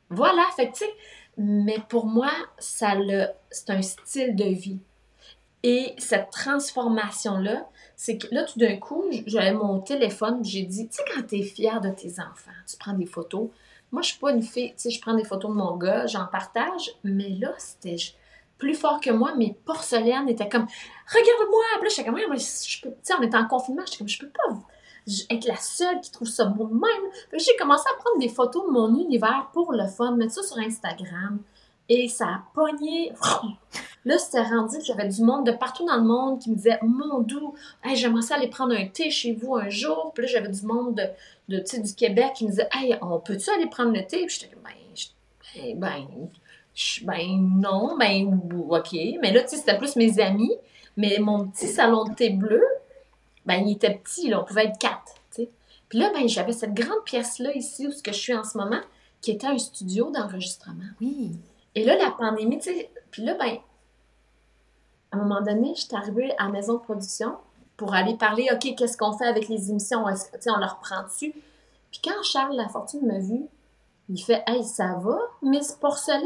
S2: Voilà, fait que tu sais, mais pour moi, ça le, c'est un style de vie. Et cette transformation-là, c'est que là, tout d'un coup, j'avais mon téléphone, j'ai dit, tu sais, quand t'es fière de tes enfants, tu prends des photos. Moi, je suis pas une fille, tu sais, je prends des photos de mon gars, j'en partage, mais là, c'était plus fort que moi. Mes porcelaines étaient comme, regarde-moi! Puis là, j'étais comme, je tu sais, on était en confinement, j'étais comme, je peux pas être la seule qui trouve ça beau même. J'ai commencé à prendre des photos de mon univers pour le fun, mettre ça sur Instagram. Et ça a pogné. Là, c'était rendu, j'avais du monde de partout dans le monde qui me disait Mon doux, hey, j'aimerais ça aller prendre un thé chez vous un jour. Puis là, j'avais du monde de, de du Québec qui me disait Hey, on peut-tu aller prendre le thé? Puis j'étais ben, ben, ben, non, ben, ok. Mais là, tu sais, c'était plus mes amis. Mais mon petit salon de thé bleu, ben, il était petit, là, on pouvait être quatre. Puis là, ben, j'avais cette grande pièce-là ici, où je suis en ce moment, qui était un studio d'enregistrement.
S1: Oui.
S2: Et là, la pandémie, tu sais, puis là, ben, à un moment donné, j'étais arrivée à la maison de production pour aller parler, OK, qu'est-ce qu'on fait avec les émissions? Tu sais, on leur prend dessus? Puis quand Charles Lafortune m'a vu, il fait, Hey, ça va, Miss Porcelaine?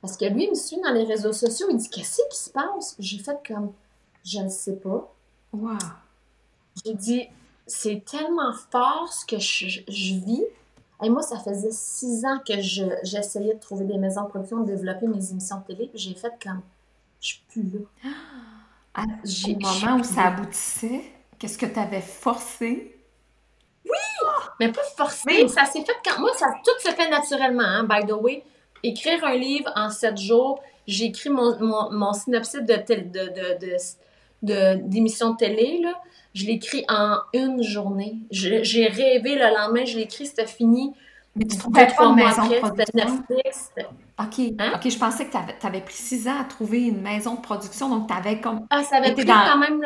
S2: Parce que lui, il me suit dans les réseaux sociaux, il dit, Qu'est-ce qui se passe? J'ai fait comme, Je ne sais pas.
S1: Wow.
S2: J'ai dit, c'est tellement fort ce que je, je vis et moi, ça faisait six ans que j'essayais de trouver des maisons de production, de développer mes émissions de télé. Puis j'ai fait comme, je suis plus là.
S1: Au moment où ça aboutissait, qu'est-ce que tu avais forcé?
S2: Oui! Mais pas forcé. Ça s'est fait quand. Moi, ça, tout se fait naturellement, hein, by the way. Écrire un livre en sept jours, j'ai écrit mon, mon, synopsis de, de, de, de, d'émission de télé, là je l'écris en une journée. J'ai rêvé le lendemain, je l'écris, c'était fini.
S1: Mais tu trouvais pas une maison de production? OK. Hein? OK, je pensais que tu avais, pris six ans à trouver une maison de production, donc tu avais comme...
S2: Ah, ça avait pris quand même...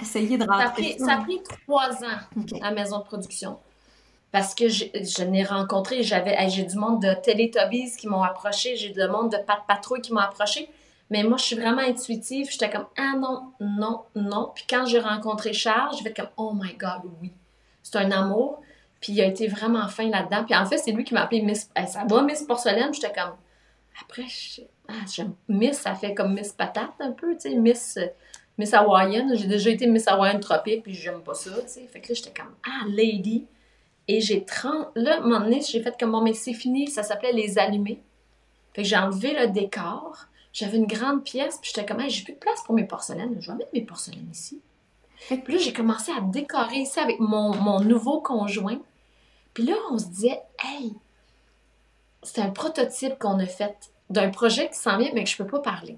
S1: Essayer de rentrer
S2: ça. A pris, trois ans, la maison de production. Parce que je, je n'ai rencontré, j'avais, j'ai du monde de Teletubbies qui m'ont approché, j'ai du monde de Pat Patrouille qui m'ont approché. Mais moi, je suis vraiment intuitive. J'étais comme, ah non, non, non. Puis quand j'ai rencontré Charles, j'ai fait comme, oh my God, oui. C'est un amour. Puis il a été vraiment fin là-dedans. Puis en fait, c'est lui qui m'a appelé Miss. ça va, Miss Porcelaine. J'étais comme, après, ah, Miss, ça fait comme Miss Patate un peu, tu sais, Miss. Miss Hawaïenne, j'ai déjà été Miss Hawaïenne tropique, puis j'aime pas ça, tu sais. Fait que là, j'étais comme, ah, lady. Et j'ai 30. Là, à un j'ai fait comme, bon, mais c'est fini, ça s'appelait Les Allumés. Fait que j'ai enlevé le décor. J'avais une grande pièce, puis j'étais comme, j'ai plus de place pour mes porcelaines. Je vais mettre mes porcelaines ici. Fait puis là, j'ai commencé à décorer ici avec mon, nouveau conjoint. Puis là, on se disait, hey, c'est un prototype qu'on a fait d'un projet qui s'en vient, mais que je peux pas parler.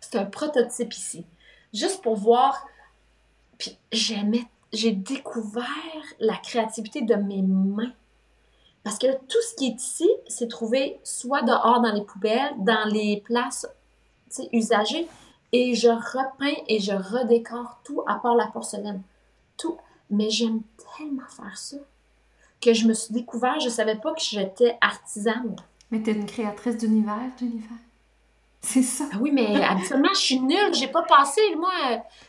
S2: C'est un prototype ici. Juste pour voir. Puis j'aimais, j'ai découvert la créativité de mes mains. Parce que tout ce qui est ici, c'est trouvé soit dehors dans les poubelles, dans les places usagé et je repeins et je redécore tout à part la porcelaine. Tout. Mais j'aime tellement faire ça que je me suis découvert, je savais pas que j'étais artisane.
S1: Mais tu es une créatrice d'univers, Jennifer. C'est ça.
S2: Ah oui, mais habituellement, je suis nulle. J'ai pas passé, moi,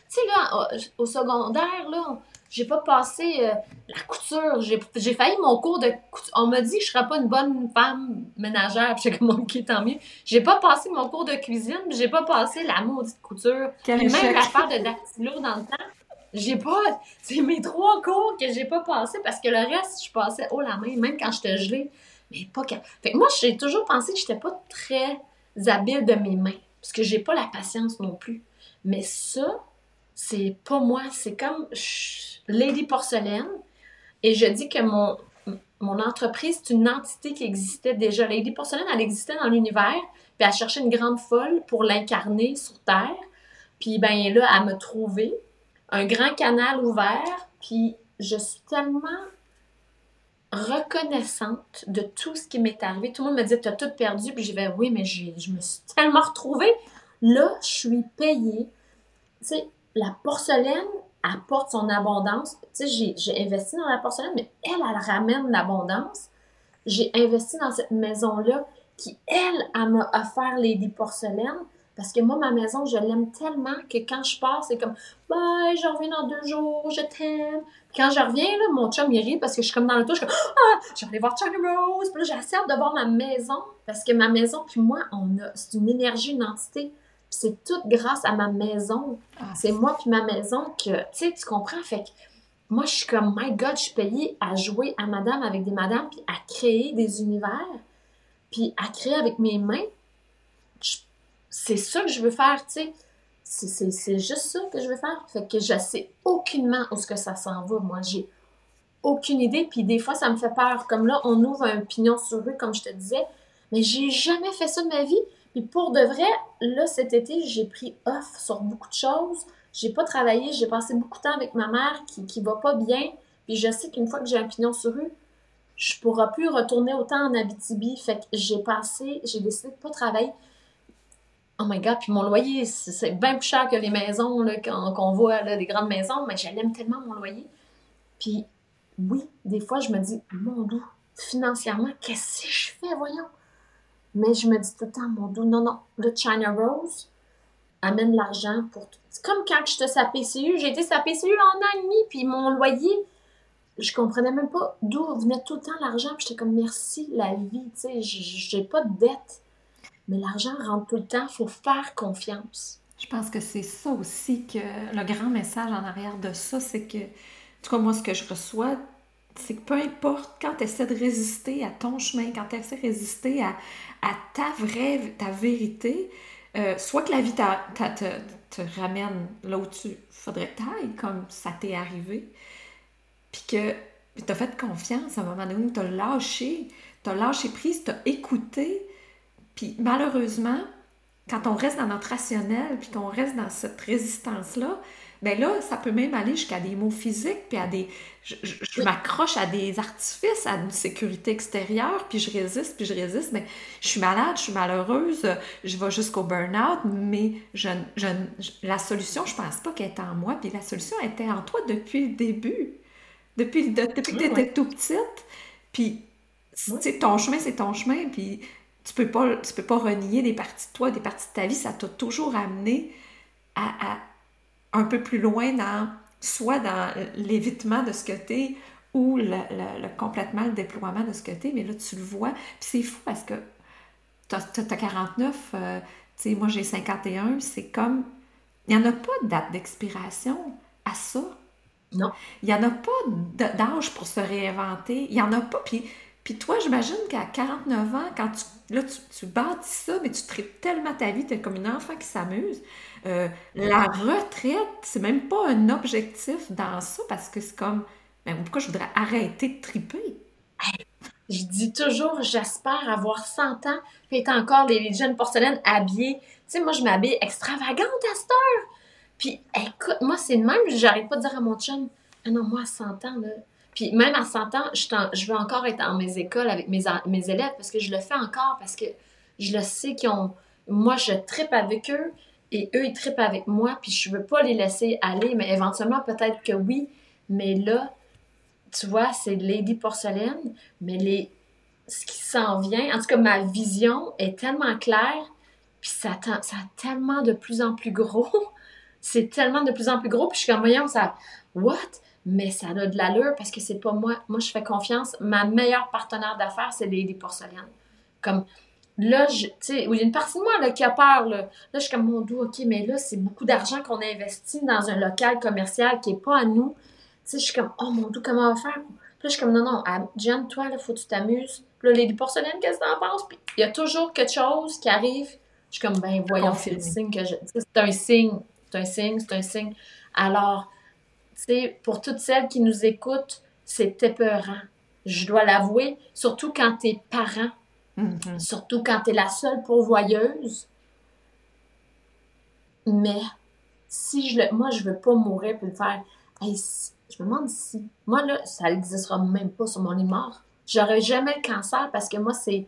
S2: tu sais, là, au secondaire, là, j'ai pas passé euh, la couture. J'ai failli mon cours de couture. On m'a dit que je serais pas une bonne femme ménagère. Puis comme, ok, tant mieux. J'ai pas passé mon cours de cuisine. j'ai pas passé la maudite couture. Quel même l'affaire de dactylo dans le temps. J'ai pas. C'est mes trois cours que j'ai pas passé parce que le reste, je passais haut la main, même quand j'étais gelée. Mais pas quand. Fait que moi, j'ai toujours pensé que j'étais pas très habile de mes mains. Parce que j'ai pas la patience non plus. Mais ça, c'est pas moi. C'est comme. Lady Porcelaine. Et je dis que mon, mon entreprise, c'est une entité qui existait déjà. Lady Porcelaine, elle existait dans l'univers, puis elle cherchait une grande folle pour l'incarner sur Terre. Puis ben là, elle m'a trouvé un grand canal ouvert, puis je suis tellement reconnaissante de tout ce qui m'est arrivé. Tout le monde me dit, tu as tout perdu, puis j'ai fait, oui, mais je me suis tellement retrouvée. Là, je suis payée. Tu sais, la porcelaine, apporte son abondance. Tu sais, j'ai investi dans la porcelaine, mais elle, elle ramène l'abondance. J'ai investi dans cette maison-là qui, elle, elle m'a offert Lady Porcelaine. Parce que moi, ma maison, je l'aime tellement que quand je pars, c'est comme Bye, je reviens dans deux jours, je t'aime. Quand je reviens, là, mon chum il rit parce que je suis comme dans le tour, je suis comme Ah, je vais aller voir Charlie Rose. Puis là, j'essaie de voir ma maison parce que ma maison, puis moi, on a, c'est une énergie, une entité c'est tout grâce à ma maison. Ah, c'est moi puis ma maison que, tu sais, tu comprends? Fait que moi, je suis comme, my God, je suis payée à jouer à madame avec des madames, puis à créer des univers, puis à créer avec mes mains. C'est ça que je veux faire, tu sais. C'est juste ça que je veux faire. Fait que je sais aucunement où ce que ça s'en va. Moi, j'ai aucune idée. Puis des fois, ça me fait peur. Comme là, on ouvre un pignon sur rue, comme je te disais. Mais j'ai jamais fait ça de ma vie. Puis pour de vrai, là, cet été, j'ai pris off sur beaucoup de choses. J'ai pas travaillé, j'ai passé beaucoup de temps avec ma mère qui, qui va pas bien. Puis je sais qu'une fois que j'ai un pignon sur rue, je pourrai plus retourner autant en Abitibi. Fait que j'ai passé, j'ai décidé de pas travailler. Oh my god, puis mon loyer, c'est bien plus cher que les maisons qu'on voit, là, des grandes maisons, mais j'aime tellement mon loyer. Puis oui, des fois, je me dis, mon doux, financièrement, qu'est-ce que je fais, voyons? Mais je me dis tout le temps, mon doux, non, non, le China Rose amène l'argent pour tout. C'est comme quand j'étais sa PCU, j'ai été sa PCU en an et demi, puis mon loyer, je comprenais même pas d'où venait tout le temps l'argent, puis j'étais comme, merci, la vie, tu sais, j'ai pas de dette. Mais l'argent rentre tout le temps, faut faire confiance.
S1: Je pense que c'est ça aussi que le grand message en arrière de ça, c'est que, en tout moi, ce que je reçois, c'est que peu importe, quand tu essaies de résister à ton chemin, quand tu essaies de résister à, ta vraie, ta vérité, euh, soit que la vie te, ramène là où tu faudrait taille, comme ça t'est arrivé, puis que tu as fait confiance à un moment donné, tu as lâché, tu as lâché prise, tu as écouté, puis malheureusement, quand on reste dans notre rationnel, puis qu'on reste dans cette résistance-là, ben là, ça peut même aller jusqu'à des mots physiques, puis à des... Je, m'accroche à des artifices, à une sécurité extérieure, puis je résiste, puis je résiste, mais je suis malade, je suis malheureuse, je vais jusqu'au burn-out, mais je, je, la solution, je pense pas qu'elle est en moi, puis la solution était en toi depuis le début. Depuis, depuis que tu étais tout petite, puis ton chemin, c'est ton chemin, puis tu peux pas, tu peux pas renier des parties de toi, des parties de ta vie, ça t'a toujours amené à, un peu plus loin dans, soit dans l'évitement de ce que tu es ou le, complètement le déploiement de ce que tu es, mais là, tu le vois. Puis c'est fou parce que tu as, 49, euh, tu sais, moi j'ai 51, c'est comme, il n'y en a pas de date d'expiration à ça.
S2: Non.
S1: Il n'y en a pas d'âge pour se réinventer. Il n'y en a pas. Puis, puis toi, j'imagine qu'à 49 ans, quand tu Là, tu, bâtis ça, mais tu traites tellement ta vie, tu es comme un enfant qui s'amuse. Euh, la retraite, c'est même pas un objectif dans ça parce que c'est comme, mais pourquoi je voudrais arrêter de triper?
S2: Je dis toujours, j'espère avoir 100 ans, puis être encore les, jeunes porcelaines habillées. Tu sais, moi, je m'habille extravagante à cette heure. Puis, écoute, moi, c'est le même, j'arrête pas de dire à mon chum, ah non, moi, à 100 ans, là, puis même à 100 ans, je, veux encore être dans mes écoles avec mes, élèves parce que je le fais encore, parce que je le sais qu'ils ont... Moi, je tripe avec eux et eux, ils tripent avec moi, puis je veux pas les laisser aller, mais éventuellement, peut-être que oui. Mais là, tu vois, c'est Lady Porcelaine, mais les... ce qui s'en vient, en tout cas, ma vision est tellement claire, puis ça, ça a tellement de plus en plus gros. c'est tellement de plus en plus gros, puis je suis comme, voyons, ça... What? Mais ça a de l'allure parce que c'est pas moi. Moi, je fais confiance. Ma meilleure partenaire d'affaires, c'est Lady Porcelaine. Comme là, tu sais, il y a une partie de moi là, qui a peur. Là, là je suis comme mon doux, OK, mais là, c'est beaucoup d'argent qu'on a investi dans un local commercial qui est pas à nous. Tu sais, je suis comme, oh mon doux, comment on va faire? Puis là, je suis comme, non, non, Jen, toi, là, faut que tu t'amuses. Puis là, Lady Porcelaine, qu'est-ce que t'en penses? Puis il y a toujours quelque chose qui arrive. Je suis comme, ben voyons, c'est le signe que je. C'est un signe. C'est un signe, c'est un signe. Alors, pour toutes celles qui nous écoutent, c'est épeurant. Je dois l'avouer, surtout quand tu es parent, mm-hmm. surtout quand tu es la seule pourvoyeuse. Mais si je le, moi, je veux pas mourir pour le faire. je me demande si. Moi, là, ça n'existera même pas sur mon lit mort. J'aurais jamais le cancer parce que moi, c'est.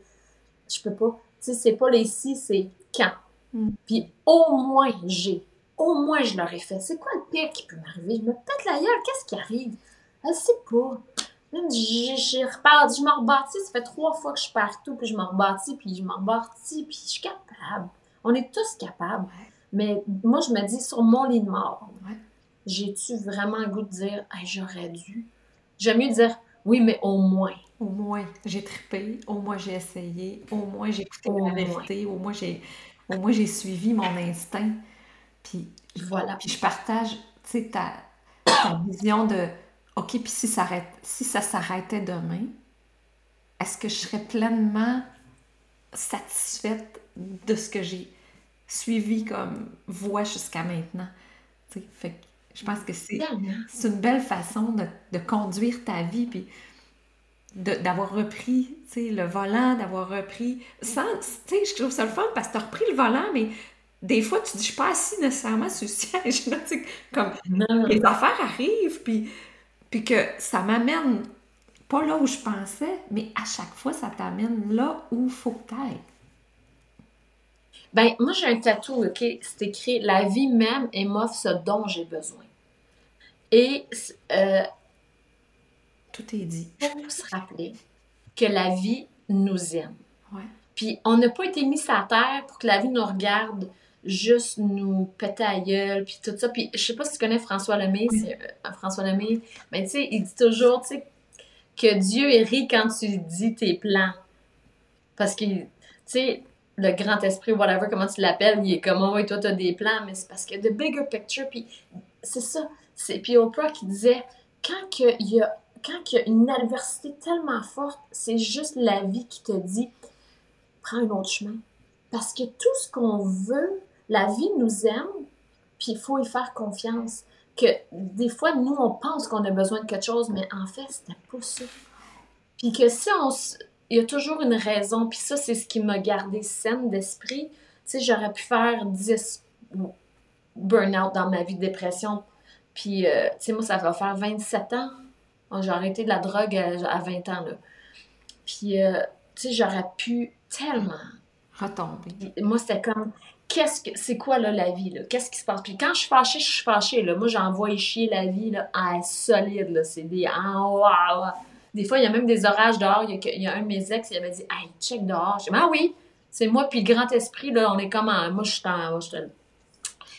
S2: Je peux pas. Tu sais, c'est pas les si, c'est quand. Mm. Puis au moins, j'ai au moins je l'aurais fait. C'est quoi le pire qui peut m'arriver? Je me pète la gueule, qu'est-ce qui arrive? Elle sait pas. Je, repars, je m'en rebâtis, ça fait trois fois que je suis partout, puis je m'en rebâtis, puis je m'en rebâtis, puis je suis capable. On est tous capables. Mais moi, je me dis, sur mon lit de mort, j'ai-tu vraiment le goût de dire, j'aurais dû? J'aime mieux dire, oui, mais au moins.
S1: Au moins, j'ai trippé, au moins j'ai essayé, au moins j'ai écouté la vérité, au moins j'ai, au moins j'ai suivi mon instinct. Puis voilà, puis je partage, tu sais, ta, vision de OK, puis si ça, si ça s'arrêtait demain, est-ce que je serais pleinement satisfaite de ce que j'ai suivi comme voie jusqu'à maintenant? fait je pense que c'est une belle façon de, conduire ta vie. Puis d'avoir repris le volant, d'avoir repris. Sans, je trouve ça le fun parce que tu as repris le volant, mais des fois, tu dis, je suis pas assis nécessairement sur le siège. Là, comme les affaires arrivent, puis, puis que ça m'amène pas là où je pensais, mais à chaque fois, ça t'amène là où il faut que tu ailles.
S2: Ben, moi, j'ai un tatou, OK? C'est écrit La vie même et m'offre ce dont j'ai besoin. Et euh,
S1: tout est dit.
S2: Il faut se rappeler que la vie nous aime. Puis on n'a pas été mis sur terre pour que la vie nous regarde juste nous péter à gueule, puis tout ça. Puis je sais pas si tu connais François Lemay, c'est euh, François Lemay, mais tu sais, il dit toujours, tu sais, que Dieu rit quand tu dis tes plans. Parce que, tu sais, le grand esprit, whatever, comment tu l'appelles, il est comme, oh, et toi, t'as des plans, mais c'est parce que the bigger picture, puis c'est ça. C'est, puis Oprah qui disait, quand il y a quand il y a une adversité tellement forte, c'est juste la vie qui te dit prends un autre chemin. Parce que tout ce qu'on veut, la vie nous aime, puis il faut y faire confiance. Que des fois, nous, on pense qu'on a besoin de quelque chose, mais en fait, c'était pas ça. Puis que si on. Il y a toujours une raison, puis ça, c'est ce qui m'a gardé saine d'esprit. Tu sais, j'aurais pu faire 10 burn-out dans ma vie de dépression. Puis, euh, tu sais, moi, ça va faire 27 ans j'ai arrêté de la drogue à, 20 ans, là. Puis, euh, tu sais, j'aurais pu tellement...
S1: Retomber.
S2: Moi, c'était comme, qu'est-ce que... C'est quoi, là, la vie, là? Qu'est-ce qui se passe? Puis quand je suis fâchée, je suis fâchée. Moi, j'envoie chier la vie, là, à solide, là. C'est des... Ah, Des fois, il y a même des orages dehors. Il y a, un de mes ex, il avait dit, « Hey, check dehors. » Je dis, « Ah oui! » C'est moi, puis le grand esprit, là, on est comme en... Moi, je suis en...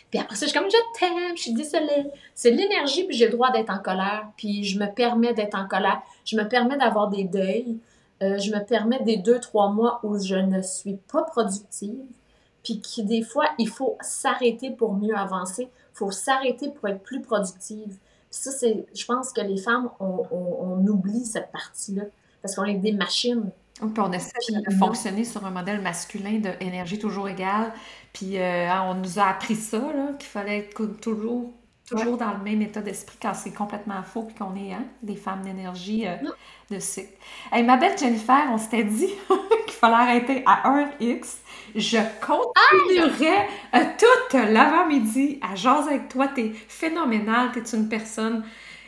S2: Puis après ça, je suis comme, je t'aime, je suis désolée. C'est l'énergie, puis j'ai le droit d'être en colère. Puis je me permets d'être en colère. Je me permets d'avoir des deuils. Euh, je me permets des deux, trois mois où je ne suis pas productive. Puis qui, des fois, il faut s'arrêter pour mieux avancer. Il faut s'arrêter pour être plus productive. Puis ça, c'est, je pense que les femmes, on, on oublie cette partie-là. Parce qu'on est des machines.
S1: Puis on essaie de fonctionner sur un modèle masculin d'énergie toujours égale. Puis euh, hein, on nous a appris ça, qu'il fallait être toujours, toujours dans le même état d'esprit quand c'est complètement faux puis qu'on est hein, des femmes d'énergie euh, de cycle. Hey, ma belle Jennifer, on s'était dit qu'il fallait arrêter à heure X. Je continuerai euh, tout l'avant-midi à jaser avec toi. T'es phénoménale, t'es une personne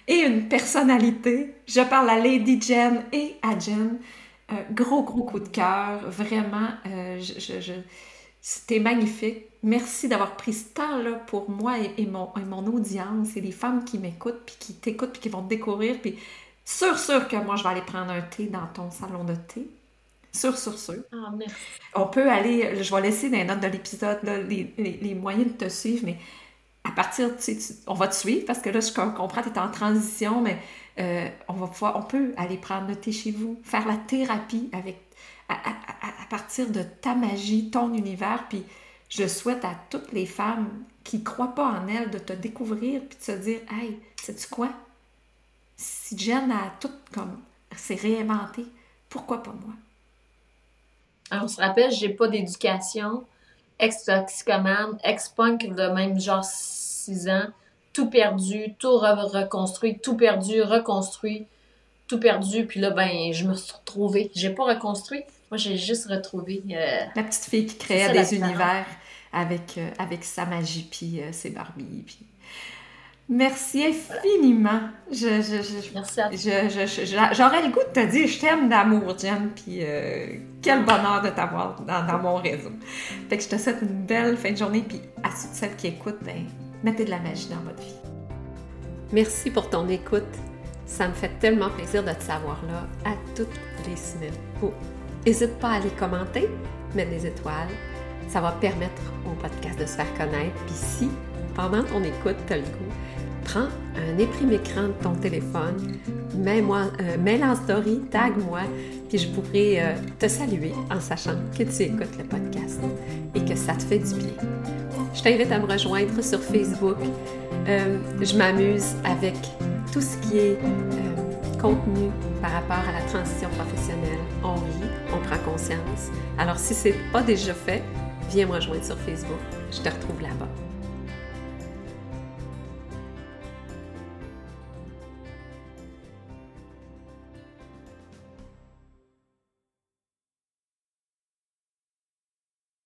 S1: et une personnalité. Je parle à Lady Jen et à Jen gros, gros coup de cœur. Vraiment, euh, je, c'était magnifique. Merci d'avoir pris ce temps-là pour moi et, mon, mon, audience et les femmes qui m'écoutent, puis qui t'écoutent, puis qui vont te découvrir. Puis sûr, sûr que moi, je vais aller prendre un thé dans ton salon de thé. Sûr, sûr, sûr.
S2: Ah, merci.
S1: On peut aller, je vais laisser dans les notes de l'épisode les, les, moyens de te suivre, mais à partir, tu on va te suivre parce que là, je comprends, tu es en transition, mais euh, on va pouvoir, on peut aller prendre le thé chez vous, faire la thérapie avec, à, partir de ta magie, ton univers. Puis je souhaite à toutes les femmes qui croient pas en elles de te découvrir puis de se dire, hey, sais-tu quoi? Si Jen a tout comme s'est réinventé, pourquoi pas moi?
S2: Alors, on se rappelle, j'ai pas d'éducation, ex-toxicomane, ex-punk de même genre 6 ans tout perdu, tout reconstruit, tout perdu, reconstruit, tout perdu. Puis là, ben, je me suis retrouvée. J'ai pas reconstruit, moi, j'ai juste retrouvé. Euh,
S1: la petite fille qui créait des univers avec, euh, avec sa magie, puis euh, ses Barbies. Puis... Merci infiniment. Je, je,
S2: Merci à
S1: J'aurais le goût de te dire je t'aime d'amour, Jen, puis quel bonheur de t'avoir dans, dans, mon réseau. Fait que je te souhaite une belle fin de journée, puis à toutes celles qui écoutent, ben, mettez de la magie dans votre vie. Merci pour ton écoute. Ça me fait tellement plaisir de te savoir là à toutes les semaines. N'hésite pas à aller commenter, mettre des étoiles. Ça va permettre au podcast de se faire connaître. Puis si, pendant ton écoute, tu as le goût, prends un éprime écran de ton téléphone, mets-moi, euh, mets en story, tag-moi, puis je pourrai euh, te saluer en sachant que tu écoutes le podcast et que ça te fait du bien. Je t'invite à me rejoindre sur Facebook. Euh, je m'amuse avec tout ce qui est contenu par rapport à la transition professionnelle. On rit, on prend conscience. Alors si ce n'est pas déjà fait, viens me rejoindre sur Facebook. Je te retrouve là-bas.